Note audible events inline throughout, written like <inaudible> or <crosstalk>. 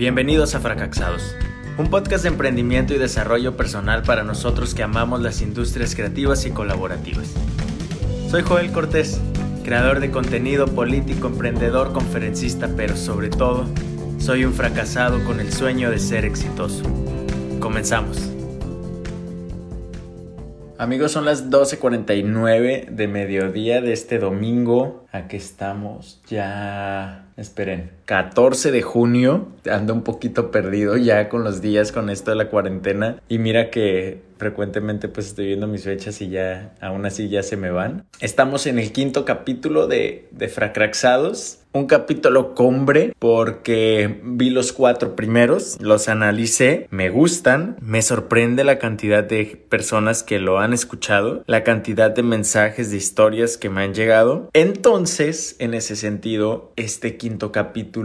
Bienvenidos a Fracasados, un podcast de emprendimiento y desarrollo personal para nosotros que amamos las industrias creativas y colaborativas. Soy Joel Cortés, creador de contenido político, emprendedor, conferencista, pero sobre todo, soy un fracasado con el sueño de ser exitoso. Comenzamos. Amigos, son las 12.49 de mediodía de este domingo. Aquí estamos ya... Esperen, 14 de junio. Ando un poquito perdido ya con los días con esto de la cuarentena. Y mira que frecuentemente pues estoy viendo mis fechas y ya aún así ya se me van. Estamos en el quinto capítulo de, de Fracraxados un capítulo cumbre porque vi los cuatro primeros, los analicé, me gustan, me sorprende la cantidad de personas que lo han escuchado, la cantidad de mensajes, de historias que me han llegado. Entonces, en ese sentido, este quinto capítulo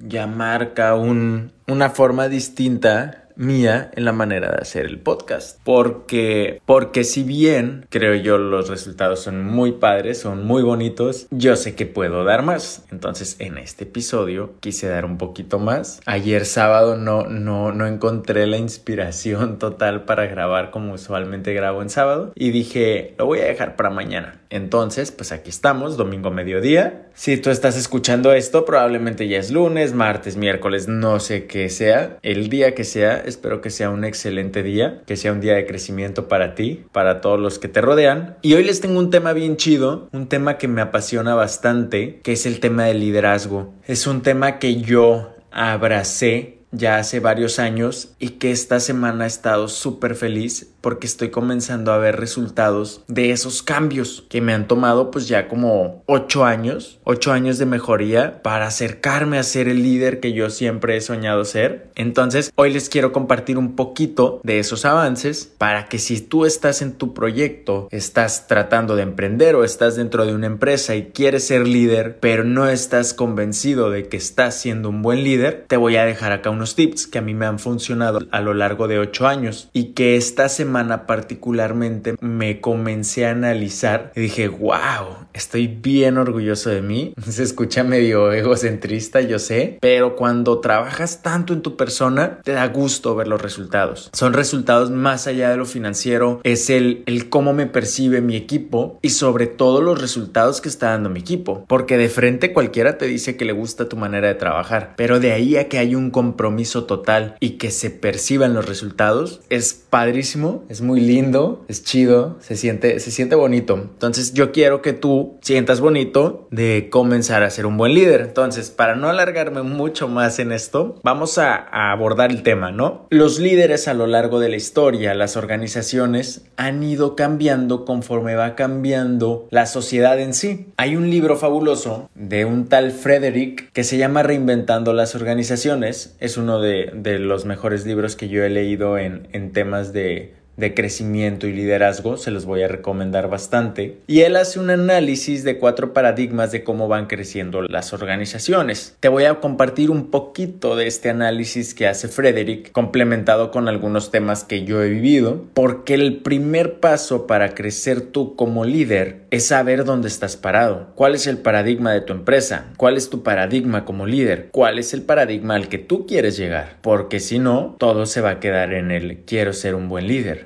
ya marca un, una forma distinta mía en la manera de hacer el podcast. Porque, porque si bien creo yo los resultados son muy padres, son muy bonitos, yo sé que puedo dar más. Entonces en este episodio quise dar un poquito más. Ayer sábado no, no, no encontré la inspiración <laughs> total para grabar como usualmente grabo en sábado y dije lo voy a dejar para mañana. Entonces pues aquí estamos, domingo mediodía. Si tú estás escuchando esto probablemente ya es lunes, martes, miércoles, no sé qué sea, el día que sea Espero que sea un excelente día, que sea un día de crecimiento para ti, para todos los que te rodean. Y hoy les tengo un tema bien chido, un tema que me apasiona bastante, que es el tema del liderazgo. Es un tema que yo abracé ya hace varios años y que esta semana he estado súper feliz porque estoy comenzando a ver resultados de esos cambios que me han tomado pues ya como ocho años, ocho años de mejoría para acercarme a ser el líder que yo siempre he soñado ser. Entonces hoy les quiero compartir un poquito de esos avances para que si tú estás en tu proyecto, estás tratando de emprender o estás dentro de una empresa y quieres ser líder, pero no estás convencido de que estás siendo un buen líder, te voy a dejar acá unos tips que a mí me han funcionado a lo largo de ocho años y que esta semana particularmente me comencé a analizar y dije, wow, estoy bien orgulloso de mí. <laughs> Se escucha medio egocentrista, yo sé, pero cuando trabajas tanto en tu persona, te da gusto ver los resultados. Son resultados más allá de lo financiero, es el, el cómo me percibe mi equipo y sobre todo los resultados que está dando mi equipo. Porque de frente cualquiera te dice que le gusta tu manera de trabajar, pero de ahí a que hay un compromiso total y que se perciban los resultados, es padrísimo es muy lindo, es chido, se siente, se siente bonito. Entonces yo quiero que tú sientas bonito de comenzar a ser un buen líder. Entonces, para no alargarme mucho más en esto, vamos a, abordar el tema, ¿no? Los líderes a lo largo de la historia, las organizaciones, han ido cambiando conforme va cambiando la sociedad en sí. Hay un libro fabuloso de un tal Frederick que se llama Reinventando las organizaciones. Es uno de, de los mejores libros que yo he leído en, en temas de de crecimiento y liderazgo, se los voy a recomendar bastante. Y él hace un análisis de cuatro paradigmas de cómo van creciendo las organizaciones. Te voy a compartir un poquito de este análisis que hace Frederick, complementado con algunos temas que yo he vivido, porque el primer paso para crecer tú como líder es saber dónde estás parado, cuál es el paradigma de tu empresa, cuál es tu paradigma como líder, cuál es el paradigma al que tú quieres llegar, porque si no, todo se va a quedar en el quiero ser un buen líder.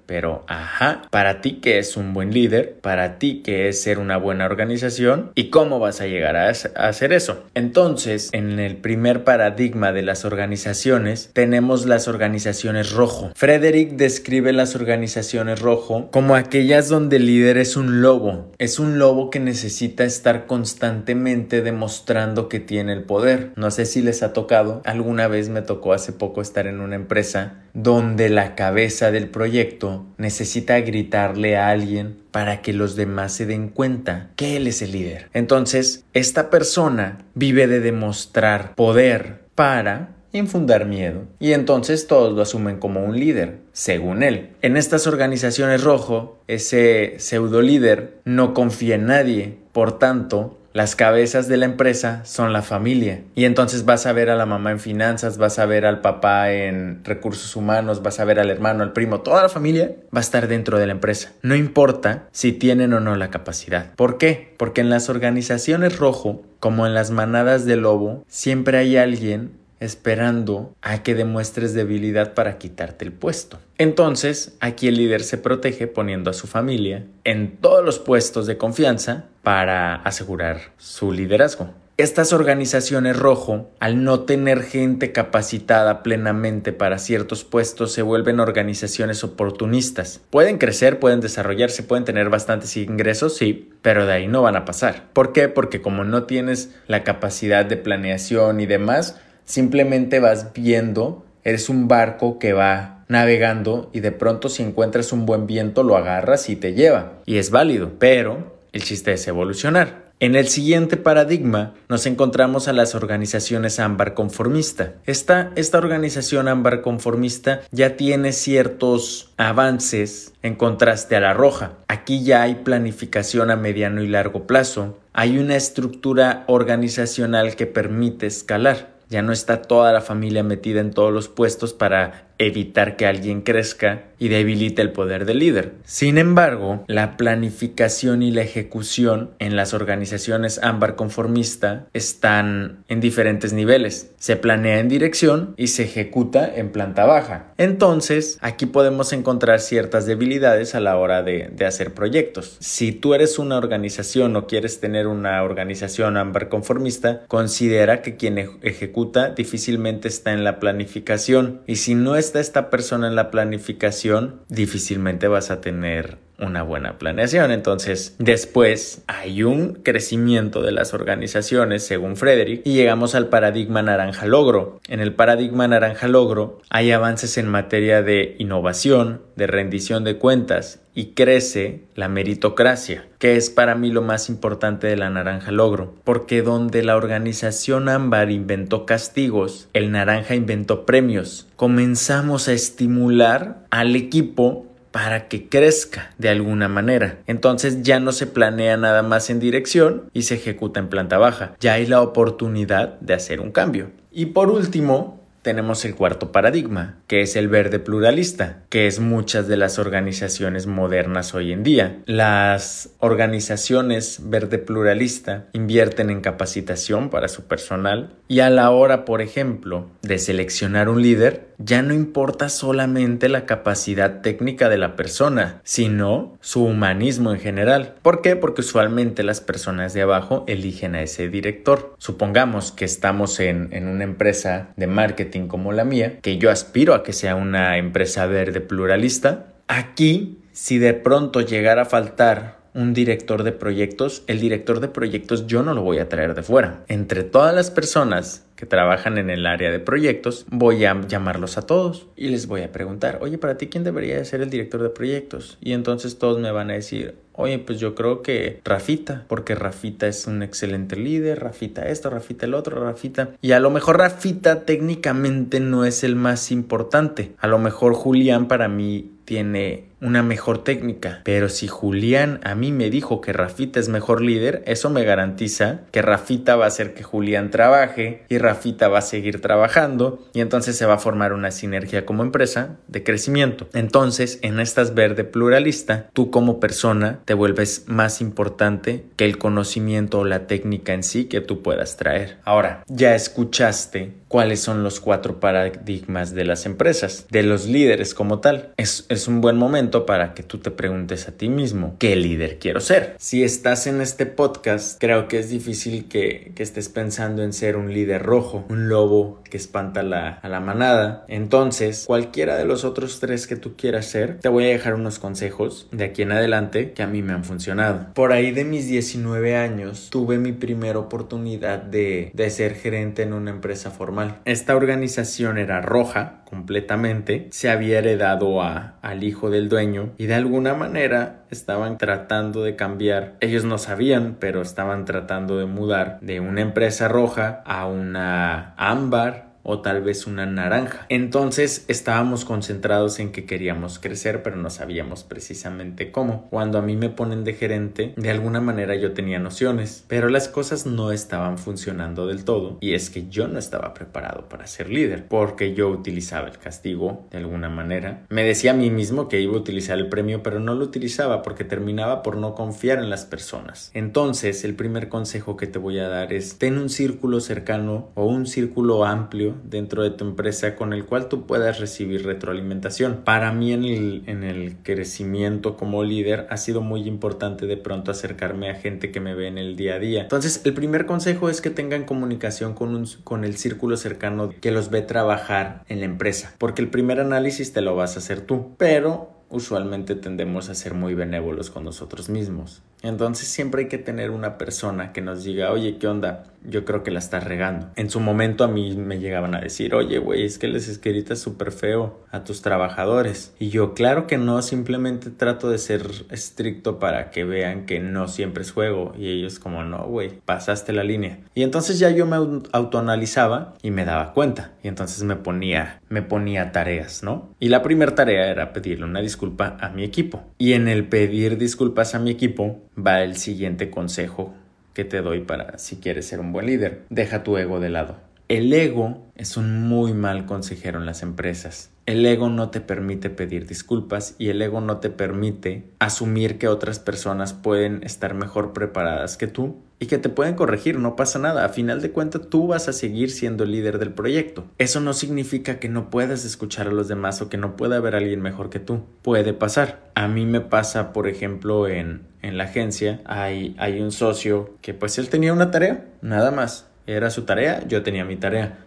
Pero, ajá, para ti que es un buen líder, para ti que es ser una buena organización y cómo vas a llegar a, hacer eso. Entonces, en el primer paradigma de las organizaciones, tenemos las organizaciones rojo. Frederick describe las organizaciones rojo como aquellas donde el líder es un lobo. Es un lobo que necesita estar constantemente demostrando que tiene el poder. No sé si les ha tocado, alguna vez me tocó hace poco estar en una empresa donde la cabeza del proyecto necesita gritarle a alguien para que los demás se den cuenta que él es el líder. Entonces, esta persona vive de demostrar poder para infundar miedo. Y entonces todos lo asumen como un líder, según él. En estas organizaciones rojo, ese pseudo líder no confía en nadie, por tanto, las cabezas de la empresa son la familia. Y entonces vas a ver a la mamá en finanzas, vas a ver al papá en recursos humanos, vas a ver al hermano, al primo, toda la familia va a estar dentro de la empresa. No importa si tienen o no la capacidad. ¿Por qué? Porque en las organizaciones rojo, como en las manadas de lobo, siempre hay alguien esperando a que demuestres debilidad para quitarte el puesto. Entonces, aquí el líder se protege poniendo a su familia en todos los puestos de confianza para asegurar su liderazgo. Estas organizaciones rojo, al no tener gente capacitada plenamente para ciertos puestos, se vuelven organizaciones oportunistas. Pueden crecer, pueden desarrollarse, pueden tener bastantes ingresos, sí, pero de ahí no van a pasar. ¿Por qué? Porque como no tienes la capacidad de planeación y demás, simplemente vas viendo, eres un barco que va navegando y de pronto si encuentras un buen viento lo agarras y te lleva. Y es válido, pero el chiste es evolucionar. En el siguiente paradigma nos encontramos a las organizaciones ámbar conformista. Esta, esta organización ámbar conformista ya tiene ciertos avances en contraste a la roja. Aquí ya hay planificación a mediano y largo plazo. Hay una estructura organizacional que permite escalar. Ya no está toda la familia metida en todos los puestos para evitar que alguien crezca y debilite el poder del líder. Sin embargo, la planificación y la ejecución en las organizaciones ámbar conformista están en diferentes niveles. Se planea en dirección y se ejecuta en planta baja. Entonces, aquí podemos encontrar ciertas debilidades a la hora de, hacer proyectos. Si tú eres una organización o quieres tener una organización ámbar conformista, considera que quien ejecuta difícilmente está en la planificación y si no es esta persona en la planificación, difícilmente vas a tener una buena planeación. Entonces, después hay un crecimiento de las organizaciones, según Frederick, y llegamos al paradigma naranja logro. En el paradigma naranja logro hay avances en materia de innovación, de rendición de cuentas y crece la meritocracia, que es para mí lo más importante de la naranja logro, porque donde la organización ámbar inventó castigos, el naranja inventó premios. Comenzamos a estimular al equipo para que crezca de alguna manera. Entonces ya no se planea nada más en dirección y se ejecuta en planta baja. Ya hay la oportunidad de hacer un cambio. Y por último, tenemos el cuarto paradigma, que es el verde pluralista, que es muchas de las organizaciones modernas hoy en día. Las organizaciones verde pluralista invierten en capacitación para su personal y a la hora, por ejemplo, de seleccionar un líder, ya no importa solamente la capacidad técnica de la persona, sino su humanismo en general. ¿Por qué? Porque usualmente las personas de abajo eligen a ese director. Supongamos que estamos en, en una empresa de marketing como la mía, que yo aspiro a que sea una empresa verde pluralista, aquí si de pronto llegara a faltar un director de proyectos, el director de proyectos yo no lo voy a traer de fuera. Entre todas las personas que trabajan en el área de proyectos, voy a llamarlos a todos y les voy a preguntar, oye, para ti, ¿quién debería ser el director de proyectos? Y entonces todos me van a decir, oye, pues yo creo que Rafita, porque Rafita es un excelente líder, Rafita esto, Rafita el otro, Rafita. Y a lo mejor Rafita técnicamente no es el más importante. A lo mejor Julián para mí tiene una mejor técnica. Pero si Julián a mí me dijo que Rafita es mejor líder, eso me garantiza que Rafita va a hacer que Julián trabaje y Rafita va a seguir trabajando y entonces se va a formar una sinergia como empresa de crecimiento. Entonces, en estas verde pluralista, tú como persona te vuelves más importante que el conocimiento o la técnica en sí que tú puedas traer. Ahora, ya escuchaste cuáles son los cuatro paradigmas de las empresas, de los líderes como tal. Es, es un buen para que tú te preguntes a ti mismo, ¿qué líder quiero ser? Si estás en este podcast, creo que es difícil que, estés pensando en ser un líder rojo un lobo que espanta a la manada. Entonces, cualquiera de los otros tres que tú quieras ser, te voy a dejar unos consejos de aquí en adelante que a mí me han funcionado. Por ahí de mis 19 años, tuve mi primera oportunidad de ser gerente en una empresa formal. Esta organización era roja completamente, se había heredado a, al hijo del dueño y de alguna manera estaban tratando de cambiar. Ellos no sabían, pero estaban tratando de mudar de una empresa roja a una ámbar o tal vez una naranja. Entonces estábamos concentrados en que queríamos crecer, pero no sabíamos precisamente cómo. Cuando a mí me ponen de gerente, de alguna manera yo tenía nociones, pero las cosas no estaban funcionando del todo y es que yo no estaba preparado para ser líder, porque yo utilizaba el castigo de alguna manera. Me decía a mí mismo que iba a utilizar el premio, pero no lo utilizaba porque terminaba por no confiar en las personas. Entonces, el primer consejo que te voy a dar es ten un círculo cercano o un círculo amplio dentro de tu empresa con el cual tú puedas recibir retroalimentación. Para mí en el, en el crecimiento como líder ha sido muy importante de pronto acercarme a gente que me ve en el día a día. Entonces, el primer consejo es que tengan comunicación con, un, con el círculo cercano que los ve trabajar en la empresa, porque el primer análisis te lo vas a hacer tú, pero usualmente tendemos a ser muy benévolos con nosotros mismos. Entonces siempre hay que tener una persona que nos diga, oye, ¿qué onda? Yo creo que la estás regando. En su momento a mí me llegaban a decir, oye, güey, es que les escritas súper feo a tus trabajadores. Y yo, claro que no, simplemente trato de ser estricto para que vean que no siempre es juego. Y ellos como, no, güey, pasaste la línea. Y entonces ya yo me autoanalizaba y me daba cuenta. Y entonces me ponía, me ponía tareas, ¿no? Y la primera tarea era pedirle una disculpa a mi equipo. Y en el pedir disculpas a mi equipo, va el siguiente consejo que te doy para si quieres ser un buen líder. Deja tu ego de lado. El ego es un muy mal consejero en las empresas. El ego no te permite pedir disculpas y el ego no te permite asumir que otras personas pueden estar mejor preparadas que tú y que te pueden corregir, no pasa nada. A final de cuentas, tú vas a seguir siendo el líder del proyecto. Eso no significa que no puedas escuchar a los demás o que no pueda haber alguien mejor que tú. Puede pasar. A mí me pasa, por ejemplo, en, en la agencia, hay, hay un socio que pues él tenía una tarea, nada más era su tarea, yo tenía mi tarea.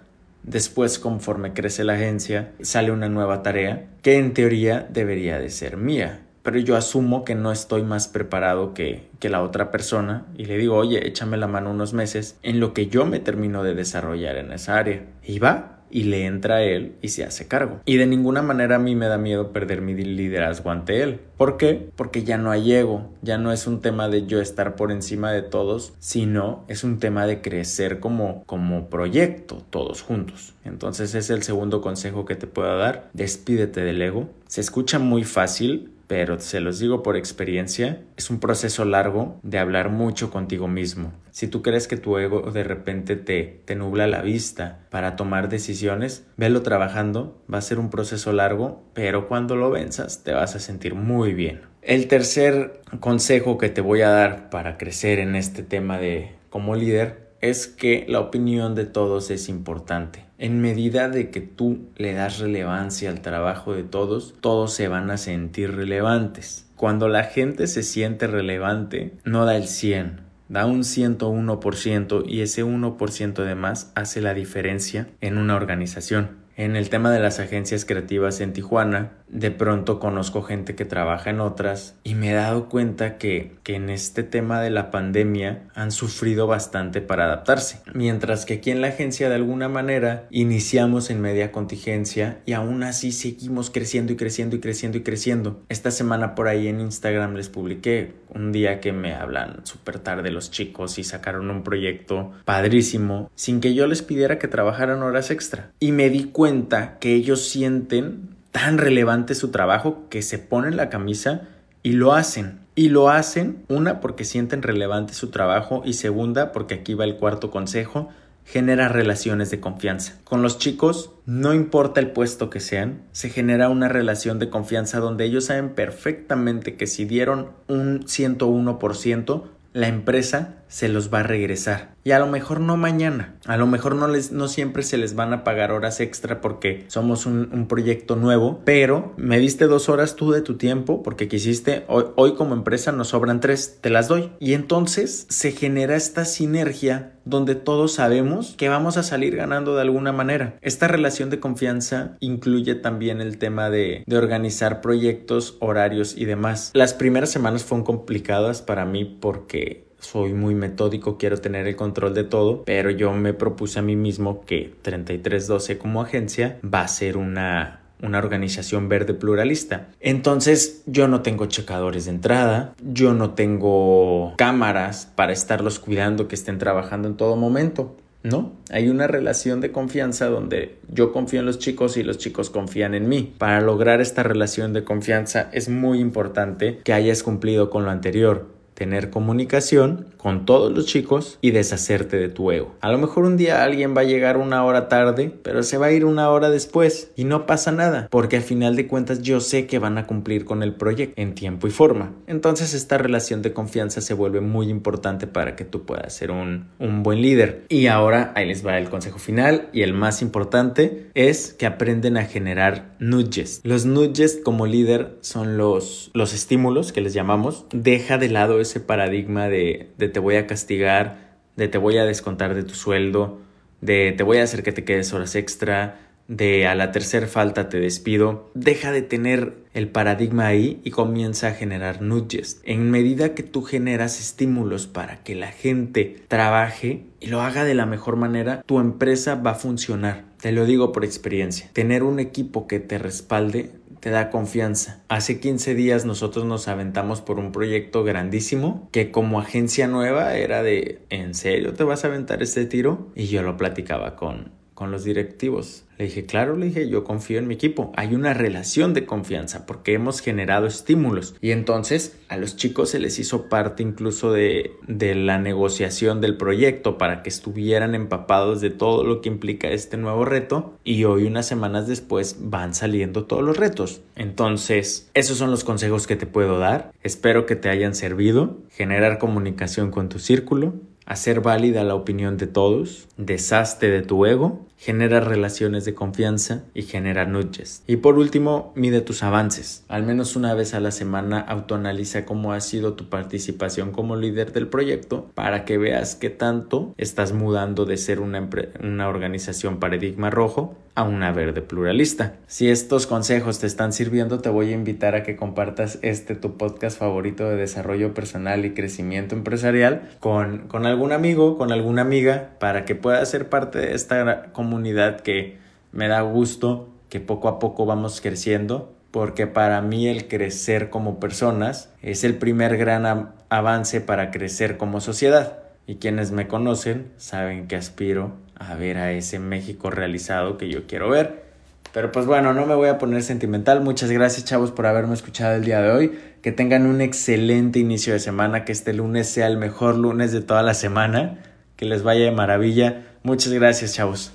Después, conforme crece la agencia, sale una nueva tarea que en teoría debería de ser mía. Pero yo asumo que no estoy más preparado que, que la otra persona y le digo, oye, échame la mano unos meses en lo que yo me termino de desarrollar en esa área. Y va, y le entra a él y se hace cargo. Y de ninguna manera a mí me da miedo perder mi liderazgo ante él. ¿Por qué? Porque ya no hay ego, ya no es un tema de yo estar por encima de todos, sino es un tema de crecer como, como proyecto todos juntos. Entonces es el segundo consejo que te puedo dar, despídete del ego. Se escucha muy fácil, pero se los digo por experiencia, es un proceso largo de hablar mucho contigo mismo. Si tú crees que tu ego de repente te, te nubla la vista para tomar decisiones, velo trabajando, va a ser un proceso largo, pero cuando lo venzas te vas a sentir muy bien. El tercer consejo que te voy a dar para crecer en este tema de como líder es que la opinión de todos es importante. En medida de que tú le das relevancia al trabajo de todos, todos se van a sentir relevantes. Cuando la gente se siente relevante, no da el 100, da un 101% y ese 1% de más hace la diferencia en una organización. En el tema de las agencias creativas en Tijuana, de pronto conozco gente que trabaja en otras y me he dado cuenta que, que, en este tema de la pandemia han sufrido bastante para adaptarse. Mientras que aquí en la agencia de alguna manera iniciamos en media contingencia y aún así seguimos creciendo y creciendo y creciendo y creciendo. Esta semana por ahí en Instagram les publiqué un día que me hablan súper tarde los chicos y sacaron un proyecto padrísimo sin que yo les pidiera que trabajaran horas extra. Y me di cuenta que ellos sienten tan relevante su trabajo que se ponen la camisa y lo hacen. Y lo hacen, una, porque sienten relevante su trabajo y segunda, porque aquí va el cuarto consejo, genera relaciones de confianza. Con los chicos, no importa el puesto que sean, se genera una relación de confianza donde ellos saben perfectamente que si dieron un 101%, la empresa se los va a regresar. Y a lo mejor no mañana, a lo mejor no, les, no siempre se les van a pagar horas extra porque somos un, proyecto nuevo, pero me diste dos horas tú de tu tiempo porque quisiste, hoy, hoy como empresa nos sobran tres, te las doy. Y entonces se genera esta sinergia donde todos sabemos que vamos a salir ganando de alguna manera. Esta relación de confianza incluye también el tema de, de organizar proyectos, horarios y demás. Las primeras semanas fueron complicadas para mí porque soy muy metódico, quiero tener el control de todo, pero yo me propuse a mí mismo que 3312 como agencia va a ser una una organización verde pluralista. Entonces yo no tengo checadores de entrada, yo no tengo cámaras para estarlos cuidando que estén trabajando en todo momento. No, hay una relación de confianza donde yo confío en los chicos y los chicos confían en mí. Para lograr esta relación de confianza es muy importante que hayas cumplido con lo anterior tener comunicación con todos los chicos y deshacerte de tu ego. A lo mejor un día alguien va a llegar una hora tarde, pero se va a ir una hora después y no pasa nada, porque al final de cuentas yo sé que van a cumplir con el proyecto en tiempo y forma. Entonces esta relación de confianza se vuelve muy importante para que tú puedas ser un, un buen líder. Y ahora ahí les va el consejo final y el más importante es que aprenden a generar nudges. Los nudges como líder son los, los estímulos que les llamamos. Deja de lado ese paradigma de, de te voy a castigar, de te voy a descontar de tu sueldo, de te voy a hacer que te quedes horas extra, de a la tercera falta te despido, deja de tener el paradigma ahí y comienza a generar nudges. En medida que tú generas estímulos para que la gente trabaje y lo haga de la mejor manera, tu empresa va a funcionar. Te lo digo por experiencia. Tener un equipo que te respalde te da confianza. Hace 15 días nosotros nos aventamos por un proyecto grandísimo que como agencia nueva era de ¿en serio te vas a aventar este tiro? Y yo lo platicaba con con los directivos. Le dije, claro, le dije, yo confío en mi equipo. Hay una relación de confianza porque hemos generado estímulos. Y entonces a los chicos se les hizo parte incluso de, de la negociación del proyecto para que estuvieran empapados de todo lo que implica este nuevo reto. Y hoy, unas semanas después, van saliendo todos los retos. Entonces, esos son los consejos que te puedo dar. Espero que te hayan servido. Generar comunicación con tu círculo hacer válida la opinión de todos, deshazte de tu ego, genera relaciones de confianza y genera nudges. Y por último, mide tus avances. Al menos una vez a la semana autoanaliza cómo ha sido tu participación como líder del proyecto para que veas qué tanto estás mudando de ser una, una organización paradigma rojo a una verde pluralista. Si estos consejos te están sirviendo, te voy a invitar a que compartas este tu podcast favorito de desarrollo personal y crecimiento empresarial con, con algún amigo, con alguna amiga, para que pueda ser parte de esta comunidad que me da gusto que poco a poco vamos creciendo, porque para mí el crecer como personas es el primer gran avance para crecer como sociedad. Y quienes me conocen saben que aspiro a ver a ese México realizado que yo quiero ver. Pero pues bueno, no me voy a poner sentimental. Muchas gracias chavos por haberme escuchado el día de hoy. Que tengan un excelente inicio de semana, que este lunes sea el mejor lunes de toda la semana. Que les vaya de maravilla. Muchas gracias, chavos.